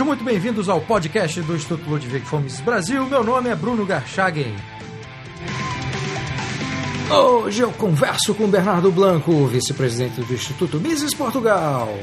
Sejam muito bem-vindos ao podcast do Instituto Ludwig Fomes Brasil. Meu nome é Bruno Garchagen. Hoje eu converso com Bernardo Blanco, vice-presidente do Instituto Mises Portugal.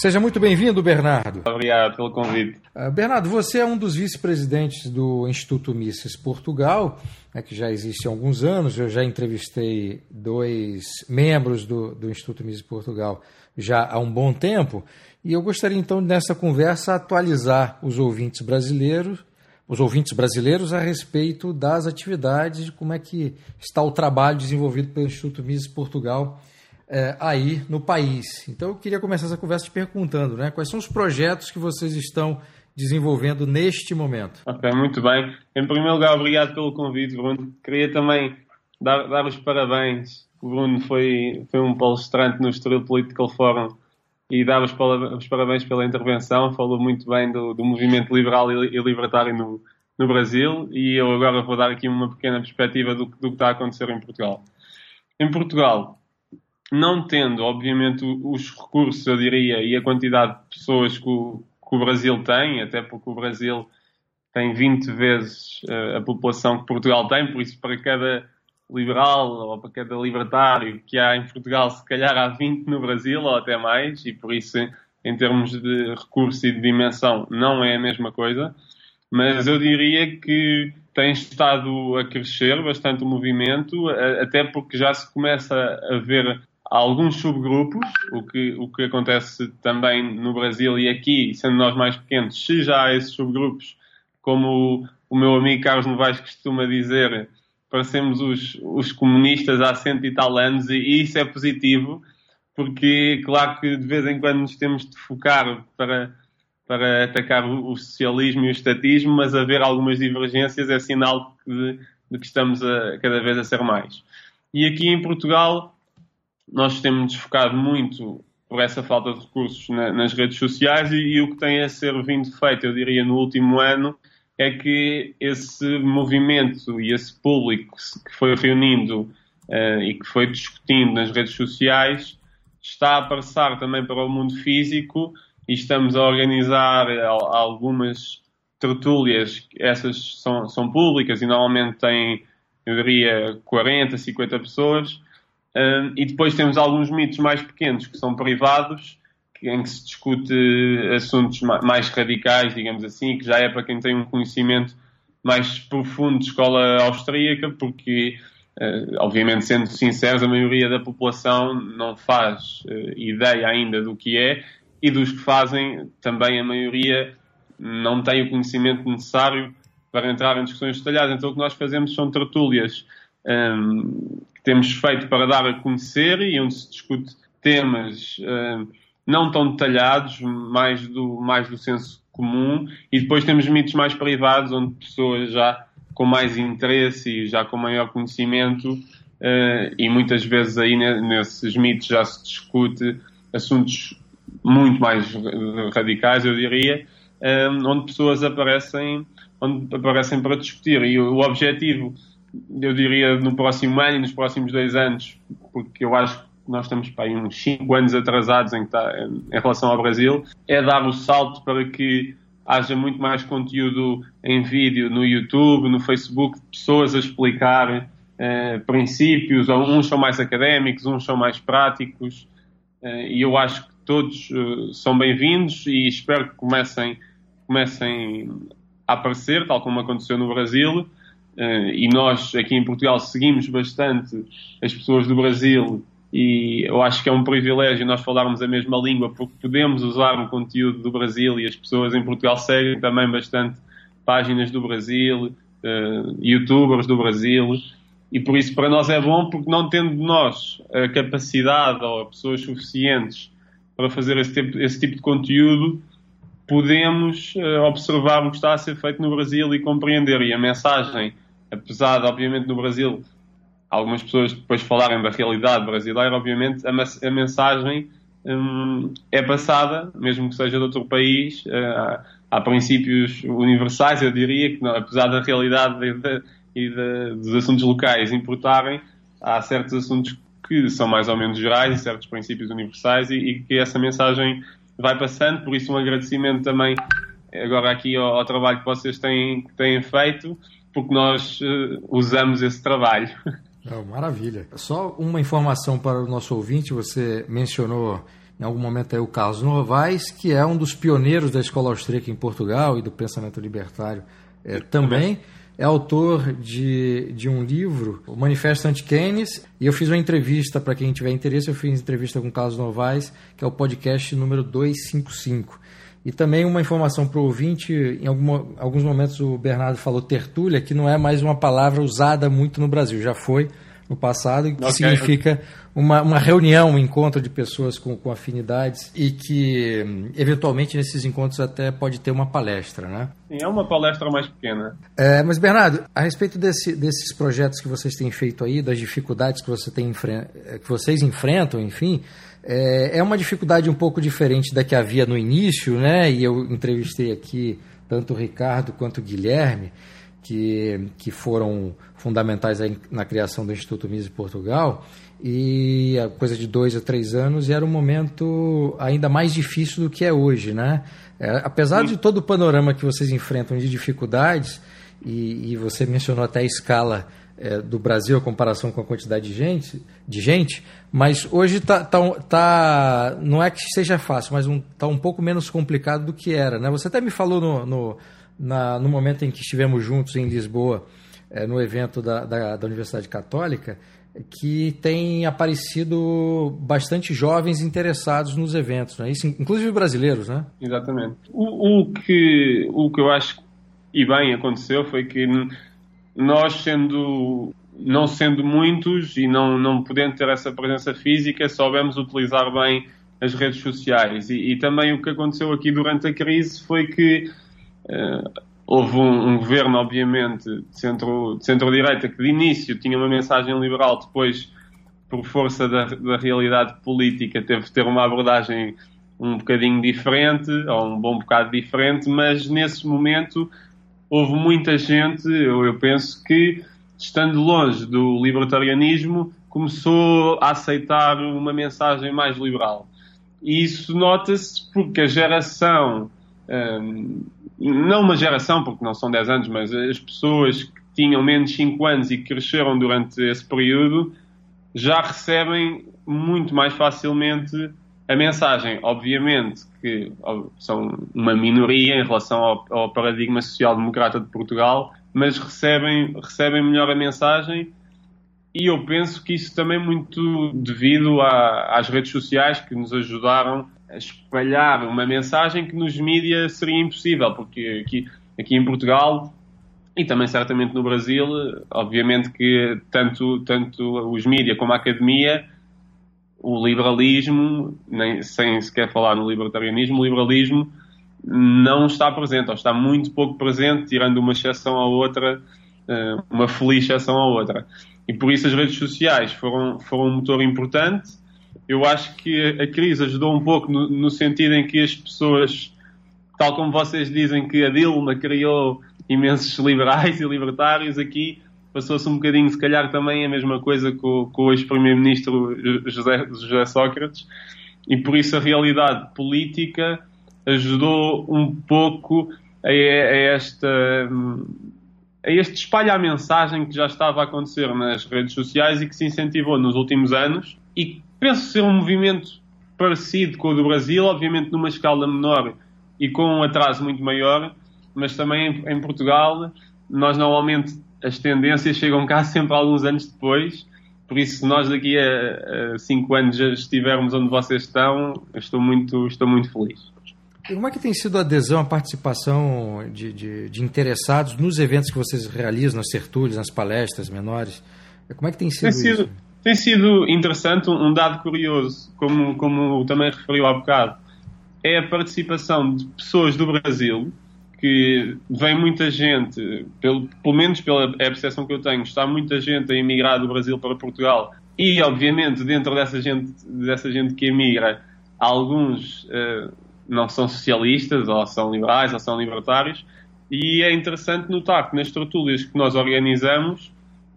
Seja muito bem-vindo, Bernardo. Obrigado pelo convite. Uh, Bernardo, você é um dos vice-presidentes do Instituto Mises Portugal, né, que já existe há alguns anos. Eu já entrevistei dois membros do, do Instituto Mises Portugal já há um bom tempo. E eu gostaria então nessa conversa atualizar os ouvintes brasileiros, os ouvintes brasileiros a respeito das atividades, de como é que está o trabalho desenvolvido pelo Instituto Mises Portugal é, aí no país. Então eu queria começar essa conversa te perguntando, né, quais são os projetos que vocês estão desenvolvendo neste momento? Ok, muito bem. Em primeiro lugar, obrigado pelo convite, Bruno. Queria também dar, dar os parabéns. O Bruno foi, foi um palestrante no Estoril Political Forum e dar os, parabéns pela intervenção. Falou muito bem do, do movimento liberal e, e libertário no, no Brasil e eu agora vou dar aqui uma pequena perspectiva do, do que está a acontecer em Portugal. Em Portugal, não tendo, obviamente, os recursos, eu diria, e a quantidade de pessoas que o, que o Brasil tem, até porque o Brasil tem 20 vezes uh, a população que Portugal tem, por isso para cada liberal ou para cada libertário que há em Portugal, se calhar há 20 no Brasil ou até mais, e por isso em termos de recurso e de dimensão não é a mesma coisa, mas eu diria que tem estado a crescer bastante o movimento, até porque já se começa a ver alguns subgrupos, o que, o que acontece também no Brasil e aqui, sendo nós mais pequenos, se já há esses subgrupos, como o, o meu amigo Carlos Novaes costuma dizer, parecemos os, os comunistas há cento e tal anos, e, e isso é positivo, porque claro que de vez em quando nos temos de focar para, para atacar o, o socialismo e o estatismo, mas haver algumas divergências é sinal de, de que estamos a, cada vez a ser mais. E aqui em Portugal nós temos focado muito por essa falta de recursos na, nas redes sociais e, e, o que tem a ser vindo feito, eu diria, no último ano, é que esse movimento e esse público que foi reunindo uh, e que foi discutindo nas redes sociais está a passar também para o mundo físico e estamos a organizar algumas tertúlias, essas são, são públicas e normalmente têm, eu diria, 40, 50 pessoas, E depois temos alguns mitos mais pequenos que são privados, em que se discute assuntos mais radicais, digamos assim, que já é para quem tem um conhecimento mais profundo de escola austríaca, porque, uh, obviamente, sendo sinceros, a maioria da população não faz uh, ideia ainda do que é, e dos que fazem, também a maioria não tem o conhecimento necessário para entrar em discussões detalhadas. Então, o que nós fazemos são tertúlias um, que temos feito para dar a conhecer e onde se discute temas uh, não tão detalhados, mais do, mais do senso comum, e depois temos mitos mais privados, onde pessoas já com mais interesse e já com maior conhecimento, uh, e muitas vezes aí nesses mitos já se discute assuntos muito mais radicais, eu diria, um, onde pessoas aparecem, onde aparecem para discutir. E o, o objetivo eu diria, no próximo ano e nos próximos dois anos, porque eu acho que nós estamos para aí uns 5 anos atrasados em, tá, em relação ao Brasil, é dar o salto para que haja muito mais conteúdo em vídeo no YouTube, no Facebook, pessoas a explicar eh, princípios, uns são mais académicos, uns são mais práticos, eh, e eu acho que todos eh, são bem-vindos e espero que comecem, comecem a aparecer, tal como aconteceu no Brasil, e nós aqui em Portugal seguimos bastante as pessoas do Brasil e eu acho que é um privilégio nós falarmos a mesma língua porque podemos usar o conteúdo do Brasil e as pessoas em Portugal seguem também bastante páginas do Brasil, uh, youtubers do Brasil e por isso para nós é bom porque não tendo nós a capacidade ou pessoas suficientes para fazer esse tipo, esse tipo de conteúdo podemos uh, observar o que está a ser feito no Brasil e compreender. E a mensagem, apesar de, obviamente, no Brasil algumas pessoas depois falarem da realidade brasileira, obviamente, a, a mensagem um, é passada, mesmo que seja de outro país. Uh, há princípios universais, eu diria, que não, apesar da realidade e de, dos assuntos locais importarem, há certos assuntos que são mais ou menos gerais e certos princípios universais e, e que essa mensagem vai passando, por isso um agradecimento também agora aqui ao, ao trabalho que vocês têm, têm feito, porque nós uh, usamos esse trabalho. Oh, maravilha. Só uma informação para o nosso ouvinte, você mencionou em algum momento aí o Carlos Novaes, que é um dos pioneiros da escola austríaca em Portugal e do pensamento libertário é, também. É autor de, de um livro, o Manifesto Anti-Keynes, e eu fiz uma entrevista, para quem tiver interesse, eu fiz entrevista com o Carlos Novaes, que é o podcast número 255. E também uma informação para o ouvinte: em alguma, alguns momentos o Bernardo falou tertúlia, que não é mais uma palavra usada muito no Brasil, já foi no passado, que okay. significa uma, uma reunião, um encontro de pessoas com, com afinidades e que, eventualmente, nesses encontros até pode ter uma palestra, né? Sim, é uma palestra mais pequena. É, mas, Bernardo, a respeito desse, desses projetos que vocês têm feito aí, das dificuldades que, você tem, que vocês enfrentam, enfim, é, é uma dificuldade um pouco diferente da que havia no início, né? E eu entrevistei aqui tanto o Ricardo quanto o Guilherme, que, que foram fundamentais na criação do Instituto Mises Portugal, e a coisa de dois a três anos era um momento ainda mais difícil do que é hoje, né? É, apesar de todo o panorama que vocês enfrentam de dificuldades, e, e você mencionou até a escala é, do Brasil, a comparação com a quantidade de gente, de gente mas hoje tá, tá, tá, não é que seja fácil, mas um, tá um pouco menos complicado do que era. Né? Você até me falou no, no, na, no momento em que estivemos juntos em Lisboa, é, no evento da, da, da Universidade Católica, que tem aparecido bastante jovens interessados nos eventos, né? Isso, inclusive brasileiros, né? Exatamente. O, o, que, o que eu acho e bem aconteceu foi que nós sendo não sendo muitos e não, não podendo ter essa presença física, soubemos utilizar bem as redes sociais. E, e também o que aconteceu aqui durante a crise foi que uh, houve um, um, governo, obviamente, de centro-direita, centro que de início tinha uma mensagem liberal, depois, por força da, da realidade política, teve de ter uma abordagem um bocadinho diferente, ou um bom bocado diferente, mas nesse momento houve muita gente, eu, eu penso que, estando longe do libertarianismo, começou a aceitar uma mensagem mais liberal. E isso nota-se porque a geração, hum, não uma geração, porque não são 10 anos, mas as pessoas que tinham menos 5 anos e que cresceram durante esse período, já recebem muito mais facilmente a mensagem, obviamente, que são uma minoria em relação ao, ao paradigma social-democrata de Portugal, mas recebem, recebem melhor a mensagem e eu penso que isso também é muito devido a, às redes sociais que nos ajudaram a espalhar uma mensagem que nos mídias seria impossível, porque aqui, aqui em Portugal e também certamente no Brasil, obviamente que tanto, tanto os mídias como a academia o liberalismo, nem, sem sequer falar no libertarianismo, o liberalismo não está presente, ou está muito pouco presente, tirando uma exceção à outra, eh, uma feliz exceção à outra. E por isso as redes sociais foram, foram um motor importante. Eu acho que a crise ajudou um pouco no, no sentido em que as pessoas, tal como vocês dizem que a Dilma criou imensos liberais e libertários, aqui passou-se um bocadinho, se calhar, também a mesma coisa com, com o ex-primeiro-ministro José, José Sócrates, e por isso a realidade política ajudou um pouco a, a esta a este espalha a mensagem que já estava a acontecer nas redes sociais e que se incentivou nos últimos anos e penso ser um movimento parecido com o do Brasil, obviamente numa escala menor e com um atraso muito maior, mas também em Portugal nós normalmente as tendências chegam cá sempre alguns anos depois. Por isso, se nós daqui a, a cinco anos já estivermos onde vocês estão, estou muito, estou muito feliz. E como é que tem sido a adesão, a participação de, de, de, interessados nos eventos que vocês realizam, nas tertúlias, nas palestras menores? Como é que tem sido, tem sido isso? Tem sido interessante, um dado curioso, como, como também referiu há bocado, é a participação de pessoas do Brasil que vem muita gente, pelo, pelo menos pela é percepção que eu tenho, está muita gente a emigrar do Brasil para Portugal e, obviamente, dentro dessa gente, dessa gente que emigra, alguns uh, não são socialistas, ou são liberais, ou são libertários, E é interessante notar que nas tertúlias que nós organizamos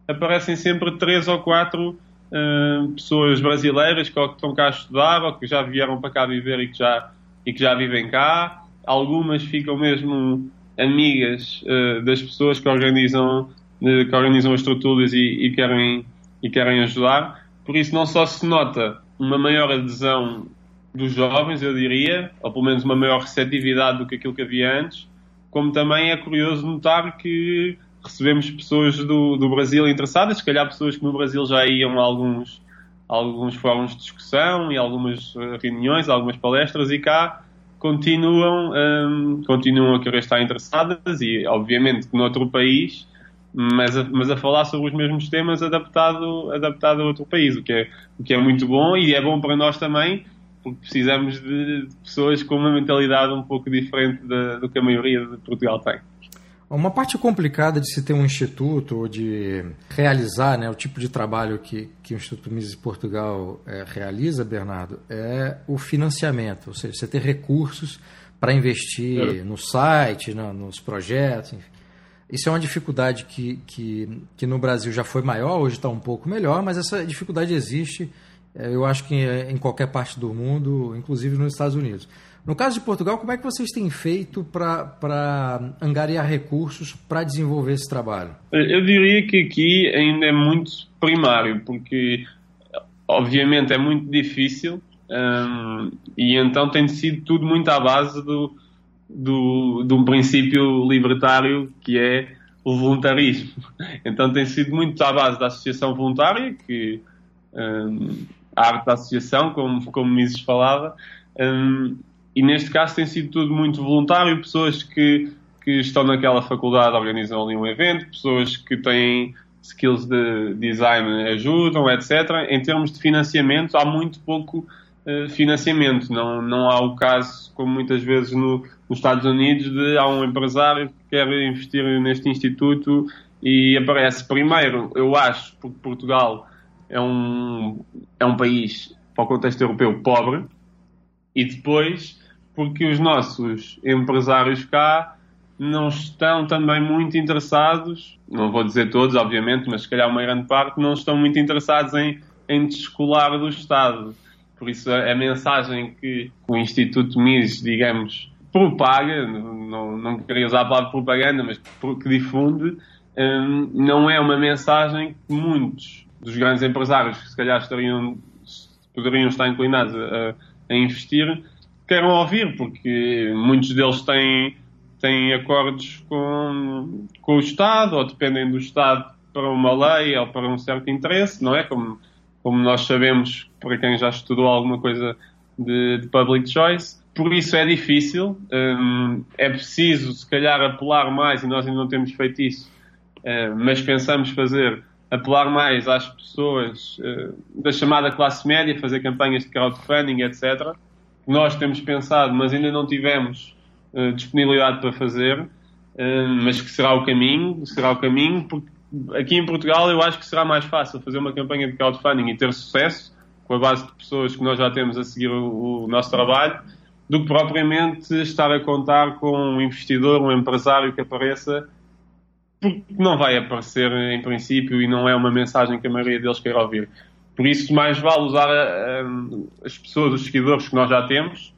aparecem sempre três ou quatro uh, pessoas brasileiras que, que estão cá a estudar ou que já vieram para cá viver e que já, e que já vivem cá. Algumas ficam mesmo amigas uh, das pessoas que organizam, uh, que organizam as tertúlias e, e, querem, e querem ajudar. Por isso, não só se nota uma maior adesão dos jovens, eu diria, ou pelo menos uma maior receptividade do que aquilo que havia antes, como também é curioso notar que recebemos pessoas do, do Brasil interessadas, se calhar pessoas que no Brasil já iam a alguns, alguns fóruns de discussão e algumas eh, reuniões, algumas palestras, e cá continuam, um, continuam a querer estar interessadas e, obviamente, que noutro país, mas a, mas a falar sobre os mesmos temas adaptado, adaptado a outro país, o que, é, o que é muito bom e é bom para nós também, porque precisamos de pessoas com uma mentalidade um pouco diferente da, do que a maioria de Portugal tem. Uma parte complicada de se ter um instituto ou de realizar né, o tipo de trabalho que, que o Instituto Mises Portugal é, realiza, Bernardo, é o financiamento, ou seja, você ter recursos para investir é. no site, no, nos projetos, enfim. Isso é uma dificuldade que, que, que no Brasil já foi maior, hoje está um pouco melhor, mas essa dificuldade existe é, eu acho que em qualquer parte do mundo, inclusive nos Estados Unidos. No caso de Portugal, como é que vocês têm feito para angariar recursos para desenvolver esse trabalho? Eu diria que aqui ainda é muito primário, porque obviamente é muito difícil um, e então tem sido tudo muito à base do, do, de um princípio libertário que é o voluntarismo. Então tem sido muito à base da associação voluntária, que um, a arte da associação, como, como Mises falava, um, e neste caso tem sido tudo muito voluntário, pessoas que, que estão naquela faculdade organizam ali um evento, pessoas que têm skills de design ajudam, etc. Em termos de financiamento, há muito pouco uh, financiamento. Não, não há o caso, como muitas vezes no, nos Estados Unidos, de há um empresário que quer investir neste instituto e aparece primeiro, eu acho, porque Portugal é um, é um país, para o contexto europeu, pobre, e depois porque os nossos empresários cá não estão também muito interessados, não vou dizer todos, obviamente, mas se calhar uma grande parte, não estão muito interessados em, em descolar do Estado. Por isso, a, mensagem que o Instituto Mises, digamos, propaga, não, não queria usar a palavra propaganda, mas que difunde, um, não é uma mensagem que muitos dos grandes empresários que se calhar estariam, poderiam estar inclinados a, a investir, queiram ouvir, porque muitos deles têm, têm acordos com, com o Estado ou dependem do Estado para uma lei ou para um certo interesse, não é? Como, como nós sabemos, para quem já estudou alguma coisa de, de public choice. Por isso é difícil, um, é preciso se calhar apelar mais, e nós ainda não temos feito isso, uh, mas pensamos fazer apelar mais às pessoas uh, da chamada classe média, fazer campanhas de crowdfunding, etc. Nós temos pensado, mas ainda não tivemos uh, disponibilidade para fazer, uh, mas que será o caminho, será o caminho, porque aqui em Portugal eu acho que será mais fácil fazer uma campanha de crowdfunding e ter sucesso com a base de pessoas que nós já temos a seguir o, o nosso trabalho, do que propriamente estar a contar com um investidor, um empresário que apareça porque não vai aparecer em princípio e não é uma mensagem que a maioria deles queira ouvir. Por isso, mais vale usar uh, as pessoas, os seguidores que nós já temos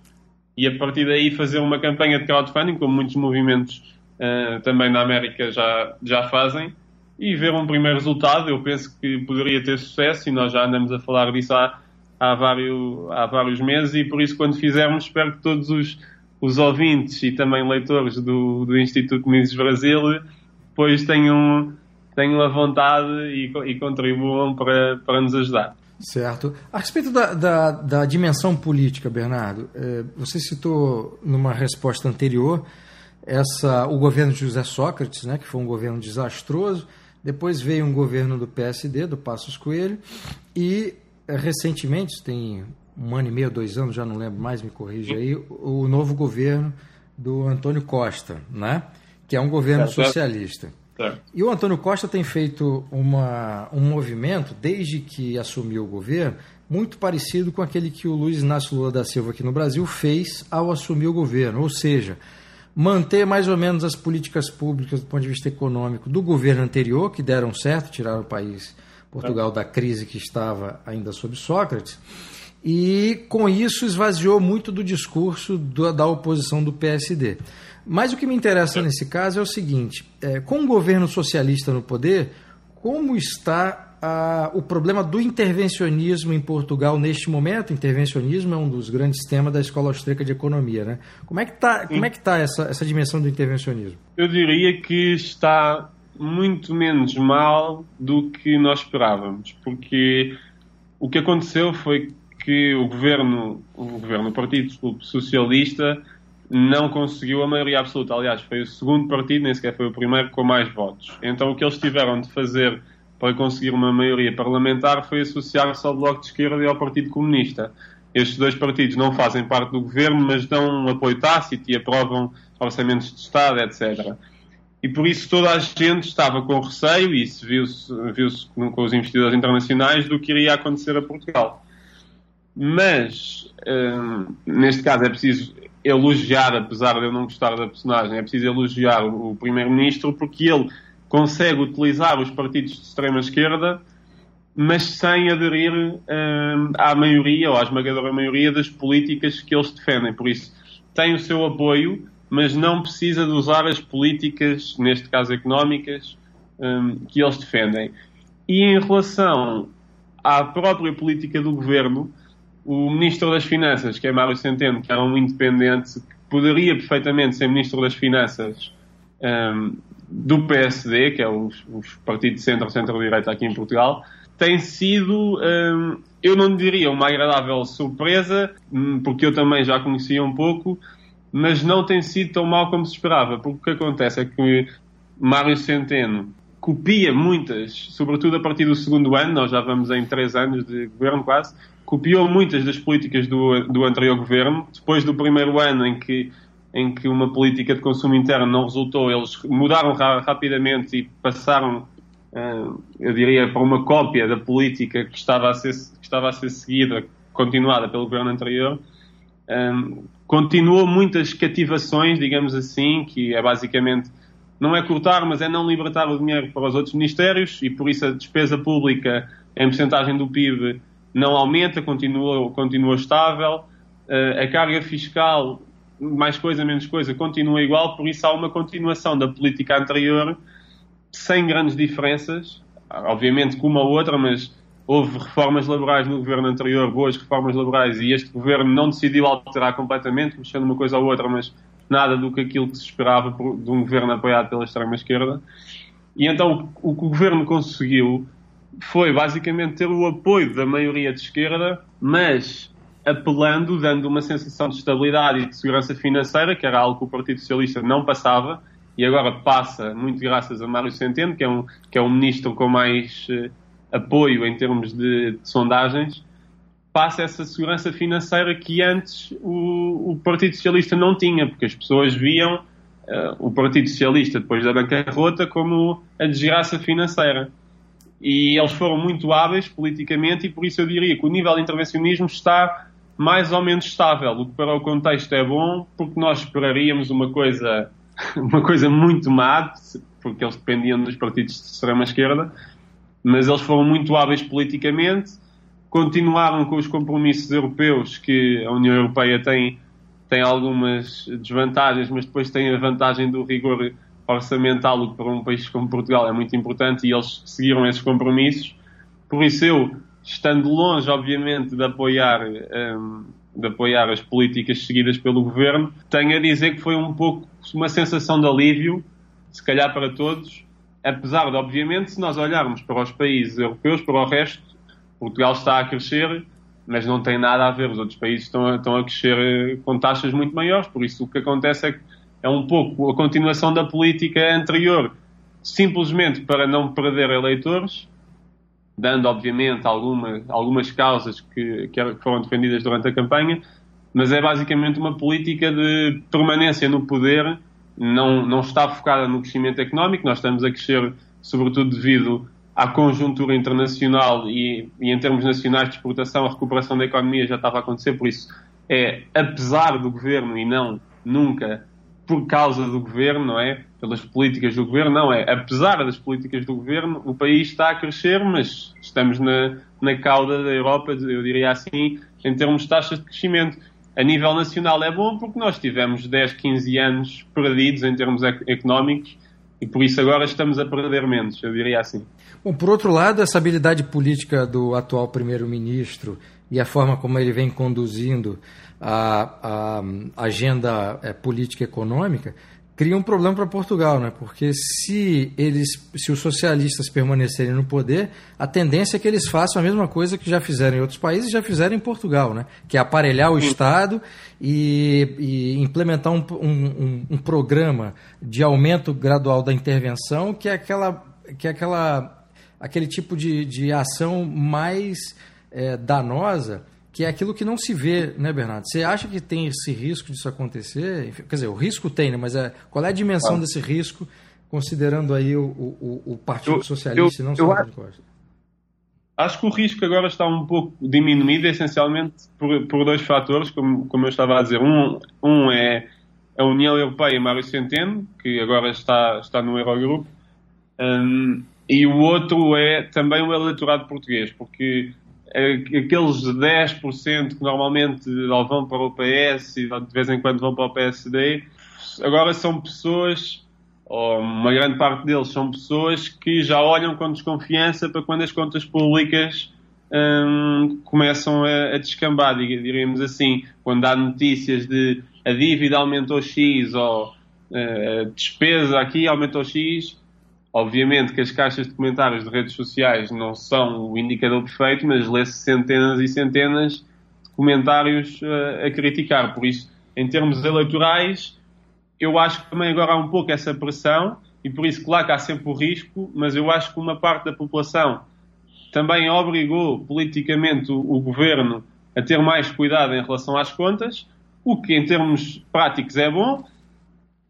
e a partir daí fazer uma campanha de crowdfunding, como muitos movimentos uh, também na América já, já fazem, e ver um primeiro resultado. Eu penso que poderia ter sucesso e nós já andamos a falar disso há, há, vários, há vários meses e por isso, quando fizermos, espero que todos os, os ouvintes e também leitores do, do Instituto Mises Brasil depois tenham, tenham a vontade e, e contribuam para, para nos ajudar. Certo. A respeito da, da, da dimensão política, Bernardo, é, você citou numa resposta anterior essa, o governo de José Sócrates, né, que foi um governo desastroso. Depois veio um governo do PSD, do Passos Coelho, e é, recentemente, tem um ano e meio, dois anos, já não lembro mais, me corrija aí, o novo governo do Antônio Costa, né? que é um governo é, socialista. E o Antônio Costa tem feito uma, um movimento, desde que assumiu o governo, muito parecido com aquele que o Luiz Inácio Lula da Silva aqui no Brasil fez ao assumir o governo. Ou seja, manter mais ou menos as políticas públicas do ponto de vista econômico do governo anterior, que deram certo, tiraram o país, Portugal, da crise que estava ainda sob Sócrates, e com isso esvaziou muito do discurso da oposição do PSD. Mas o que me interessa nesse caso é o seguinte: é, com o governo socialista no poder, como está a, o problema do intervencionismo em Portugal neste momento? Intervencionismo é um dos grandes temas da Escola Austríaca de Economia, né? Como é que está é que tá essa, essa dimensão do intervencionismo? Eu diria que está muito menos mal do que nós esperávamos, porque o que aconteceu foi que o governo, o governo, o Partido Socialista, não conseguiu a maioria absoluta. Aliás, foi o segundo partido, nem sequer foi o primeiro, com mais votos. Então, o que eles tiveram de fazer para conseguir uma maioria parlamentar foi associar-se ao Bloco de Esquerda e ao Partido Comunista. Estes dois partidos não fazem parte do governo, mas dão um apoio tácito e aprovam orçamentos de Estado, etc. E por isso toda a gente estava com receio, e isso viu-se viu com os investidores internacionais, do que iria acontecer a Portugal. Mas, hum, neste caso, é preciso elogiar, apesar de eu não gostar da personagem, é preciso elogiar o Primeiro-Ministro porque ele consegue utilizar os partidos de extrema-esquerda, mas sem aderir hum, à maioria ou à esmagadora maioria das políticas que eles defendem. Por isso, tem o seu apoio, mas não precisa de usar as políticas, neste caso económicas, hum, que eles defendem. E em relação à própria política do governo, o Ministro das Finanças, que é Mário Centeno, que era um independente, que poderia perfeitamente ser Ministro das Finanças um, do PSD, que é o, o partido de centro-centro-direita aqui em Portugal, tem sido, um, eu não diria uma agradável surpresa, hum, porque eu também já conhecia um pouco, mas não tem sido tão mal como se esperava, porque o que acontece é que Mário Centeno copia muitas, sobretudo a partir do segundo ano, nós já vamos em três anos de governo quase, copiou muitas das políticas do, do anterior governo. Depois do primeiro ano em que, em que uma política de consumo interno não resultou, eles mudaram ra rapidamente e passaram, uh, eu diria, para uma cópia da política que estava a ser, que estava a ser seguida, continuada pelo governo anterior. Um, continuou muitas cativações, digamos assim, que é basicamente não é cortar, mas é não libertar o dinheiro para os outros ministérios e por isso a despesa pública em porcentagem do PIB não aumenta, continua, continua estável. Uh, a carga fiscal, mais coisa, menos coisa, continua igual, por isso há uma continuação da política anterior, sem grandes diferenças, obviamente com uma ou outra, mas houve reformas laborais no governo anterior, boas reformas laborais, e este governo não decidiu alterar completamente, mexendo uma coisa ou outra, mas nada do que aquilo que se esperava de um governo apoiado pela extrema-esquerda. E então o que o governo conseguiu foi basicamente ter o apoio da maioria de esquerda, mas apelando, dando uma sensação de estabilidade e de segurança financeira, que era algo que o Partido Socialista não passava, e agora passa, muito graças a Mário Centeno, que é um, que é um ministro com mais uh, apoio em termos de, de, sondagens, passa essa segurança financeira que antes o, o Partido Socialista não tinha, porque as pessoas viam uh, o Partido Socialista, depois da bancarrota, como a desgraça financeira e eles foram muito hábeis politicamente e por isso eu diria que o nível de intervencionismo está mais ou menos estável, o que para o contexto é bom, porque nós esperaríamos uma coisa, uma coisa muito má, porque eles dependiam dos partidos de extrema-esquerda, mas eles foram muito hábeis politicamente, continuaram com os compromissos europeus que a União Europeia tem, tem algumas desvantagens, mas depois tem a vantagem do rigor orçamental, o que para um país como Portugal é muito importante, e eles seguiram esses compromissos. Por isso, eu, estando longe, obviamente, de apoiar, um, de apoiar as políticas seguidas pelo governo, tenho a dizer que foi um pouco uma sensação de alívio, se calhar para todos, apesar de, obviamente, se nós olharmos para os países europeus, para o resto, Portugal está a crescer, mas não tem nada a ver. Os outros países estão, estão a crescer eh, com taxas muito maiores, por isso o que acontece é que é um pouco a continuação da política anterior, simplesmente para não perder eleitores, dando, obviamente, alguma, algumas causas que, que foram defendidas durante a campanha, mas é basicamente uma política de permanência no poder, não, não está focada no crescimento económico, nós estamos a crescer, sobretudo devido à conjuntura internacional e, e em termos nacionais de exportação, a recuperação da economia já estava a acontecer, por isso é apesar do governo e não nunca por causa do governo, não é? Pelas políticas do governo, não é? Apesar das políticas do governo, o país está a crescer, mas estamos na, na cauda da Europa, eu diria assim, em termos de taxas de crescimento. A nível nacional é bom porque nós tivemos 10, 15 anos perdidos em termos económicos e por isso agora estamos a perder menos, eu diria assim. Bom, por outro lado, essa habilidade política do atual primeiro-ministro e a forma como ele vem conduzindo a, a agenda é, política e econômica cria um problema para Portugal, né? Porque se eles, se os socialistas permanecerem no poder, a tendência é que eles façam a mesma coisa que já fizeram em outros países, já fizeram em Portugal, né? Que é aparelhar o Estado e, e implementar um, um, um, programa de aumento gradual da intervenção, que é aquela, que é aquela, aquele tipo de, de ação mais é, danosa que é aquilo que não se vê, né, Bernardo? Você acha que tem esse risco disso acontecer? Quer dizer, o risco tem, né? Mas é, qual é a dimensão ah. desse risco, considerando aí o, o, o Partido eu, Socialista eu, e não só o acho, Costa? Acho que o risco agora está um pouco diminuído, essencialmente por, por dois fatores, como, como eu estava a dizer. Um, um é a União Europeia, Mário Centeno, que agora está, está no Eurogrupo, um, e o outro é também o eleitorado português, porque aqueles 10% que normalmente vão para o PS e de vez em quando vão para o PSD, agora são pessoas, ou uma grande parte deles são pessoas que já olham com desconfiança para quando as contas públicas hum, começam a, a descambar, diríamos assim, quando há notícias de a dívida aumentou X ou uh, a despesa aqui aumentou X, Obviamente que as caixas de comentários de redes sociais não são o indicador perfeito, mas lê-se centenas e centenas de comentários uh, a criticar. Por isso, em termos eleitorais, eu acho que também agora há um pouco essa pressão, e por isso, claro que há sempre o risco, mas eu acho que uma parte da população também obrigou politicamente o, o governo a ter mais cuidado em relação às contas, o que em termos práticos é bom,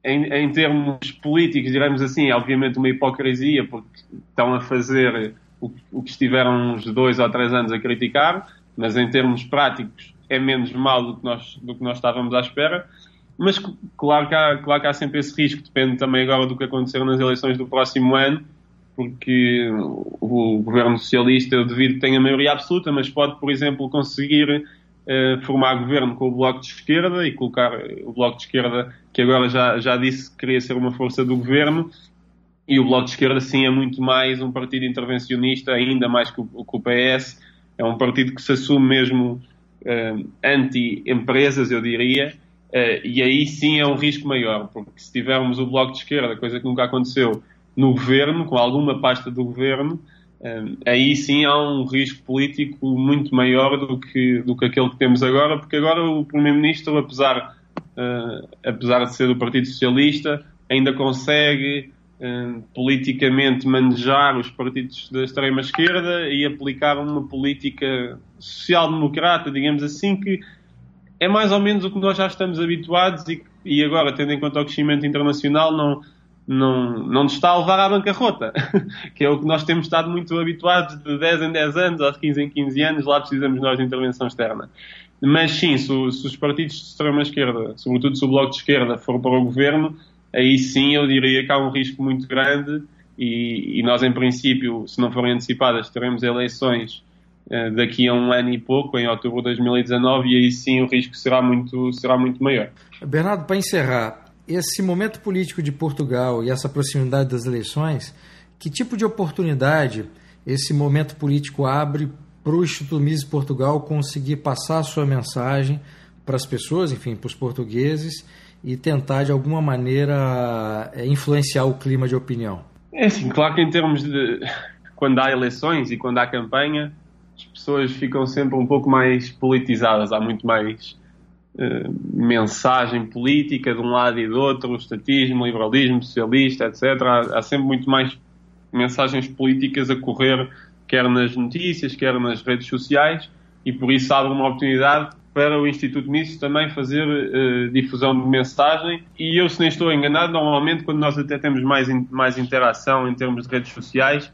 em, em, termos políticos, diremos assim, é obviamente uma hipocrisia, porque estão a fazer o, o, que estiveram uns dois ou três anos a criticar, mas em termos práticos é menos mal do que nós, do que nós estávamos à espera. Mas claro que, há, claro que há sempre esse risco, depende também agora do que acontecer nas eleições do próximo ano, porque o governo socialista, eu devido que tenha maioria absoluta, mas pode, por exemplo, conseguir formar governo com o Bloco de Esquerda e colocar o Bloco de Esquerda, que agora já, já disse que queria ser uma força do governo, e o Bloco de Esquerda sim é muito mais um partido intervencionista, ainda mais que o, que o PS, é um partido que se assume mesmo uh, anti-empresas, eu diria, uh, e aí sim é um risco maior, porque se tivermos o Bloco de Esquerda, coisa que nunca aconteceu, no governo, com alguma pasta do governo, aí sim há um risco político muito maior do que, do que aquele que temos agora, porque agora o Primeiro-Ministro, apesar, uh, apesar de ser do Partido Socialista, ainda consegue uh, politicamente manejar os partidos da extrema-esquerda e aplicar uma política social-democrata, digamos assim, que é mais ou menos o que nós já estamos habituados e, e agora, tendo em conta o crescimento internacional, não não, não nos está a levar à bancarrota, que é o que nós temos estado muito habituados de 10 em 10 anos, ou de 15 em 15 anos, lá precisamos nós de intervenção externa. Mas sim, se, se os partidos de extrema-esquerda, sobretudo se o Bloco de Esquerda, for para o governo, aí sim eu diria que há um risco muito grande e, e nós, em princípio, se não forem antecipadas, teremos eleições uh, daqui a um ano e pouco, em outubro de 2019, e aí sim o risco será muito, será muito maior. Bernardo, para encerrar, esse momento político de Portugal e essa proximidade das eleições, que tipo de oportunidade esse momento político abre para o Instituto Mises Portugal conseguir passar a sua mensagem para as pessoas, enfim, para os portugueses e tentar de alguma maneira é, influenciar o clima de opinião? É assim, claro que em termos de quando há eleições e quando há campanha, as pessoas ficam sempre um pouco mais politizadas, há muito mais eh, mensagem política de um lado e do outro, estatismo, liberalismo, socialista, etc. Há, há, sempre muito mais mensagens políticas a correr, quer nas notícias, quer nas redes sociais, e por isso abre uma oportunidade para o Instituto Mises também fazer uh, difusão de mensagem. E eu, se nem estou enganado, normalmente quando nós até temos mais, in, mais interação em termos de redes sociais,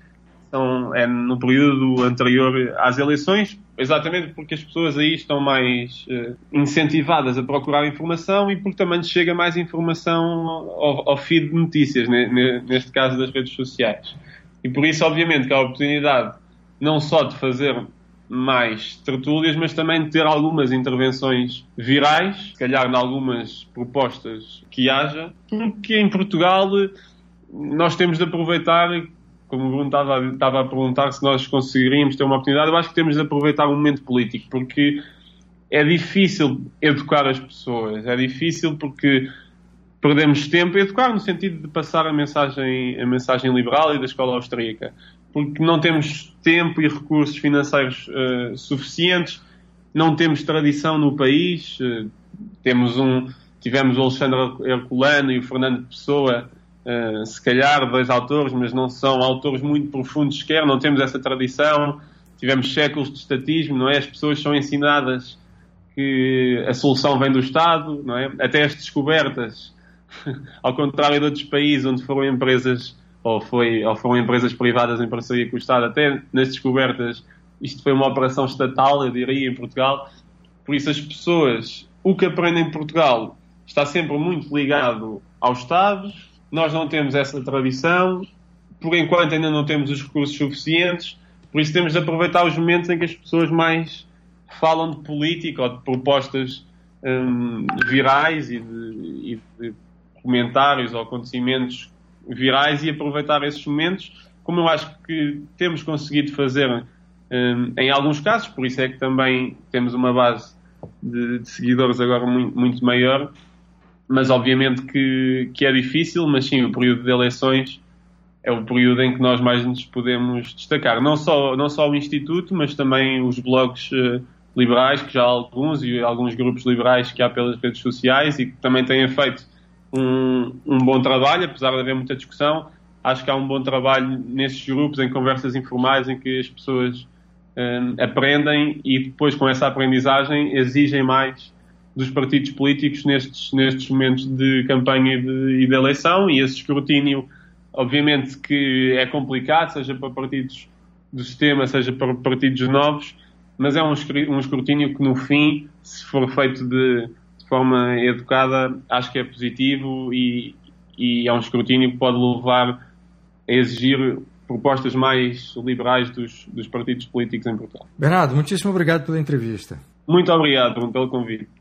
é no período anterior às eleições, exatamente porque as pessoas aí estão mais uh, incentivadas a procurar informação e porque também chega mais informação ao, ao feed de notícias, neste caso das redes sociais. E por isso, obviamente, que há a oportunidade não só de fazer mais tertúlias, mas também de ter algumas intervenções virais, se calhar em algumas propostas que haja, porque em Portugal nós temos de aproveitar, como o Bruno estava, estava a perguntar se nós conseguiríamos ter uma oportunidade, eu acho que temos de aproveitar o momento político, porque é difícil educar as pessoas, é difícil porque perdemos tempo a educar no sentido de passar a mensagem, a mensagem liberal e da escola austríaca porque não temos tempo e recursos financeiros uh, suficientes, não temos tradição no país, uh, temos um, tivemos o Alexandre Herculano e o Fernando Pessoa, uh, se calhar dois autores, mas não são autores muito profundos sequer, não temos essa tradição, tivemos séculos de estatismo, não é? As pessoas são ensinadas que a solução vem do Estado, não é? Até as descobertas, ao contrário de outros países onde foram empresas ou, foi, ou foram empresas privadas em parceria com o Estado, até nas descobertas, isto foi uma operação estatal, eu diria, em Portugal. Por isso, as pessoas, o que aprendem em Portugal está sempre muito ligado ao Estado. Nós não temos essa tradição, por enquanto ainda não temos os recursos suficientes, por isso temos de aproveitar os momentos em que as pessoas mais falam de política ou de propostas hum, virais e de, e de comentários ou acontecimentos virais e aproveitar esses momentos, como eu acho que temos conseguido fazer um, em alguns casos, por isso é que também temos uma base de, de seguidores agora muito, muito, maior, mas obviamente que, que é difícil, mas sim, o período de eleições é o período em que nós mais nos podemos destacar. Não só, não só o Instituto, mas também os blogs uh, liberais, que já há alguns, e alguns grupos liberais que há pelas redes sociais e que também têm feito um, um bom trabalho, apesar de haver muita discussão. Acho que há um bom trabalho nesses grupos, em conversas informais, em que as pessoas um, aprendem e depois, com essa aprendizagem, exigem mais dos partidos políticos nestes, nestes momentos de campanha e de, e de eleição. E esse escrutínio, obviamente, que é complicado, seja para partidos do sistema, seja para partidos novos, mas é um, um escrutínio que, no fim, se for feito de forma educada, acho que é positivo e, e é um escrutínio que pode levar a exigir propostas mais liberais dos, dos partidos políticos em Portugal. Bernardo, muitíssimo obrigado pela entrevista. Muito obrigado pelo convite.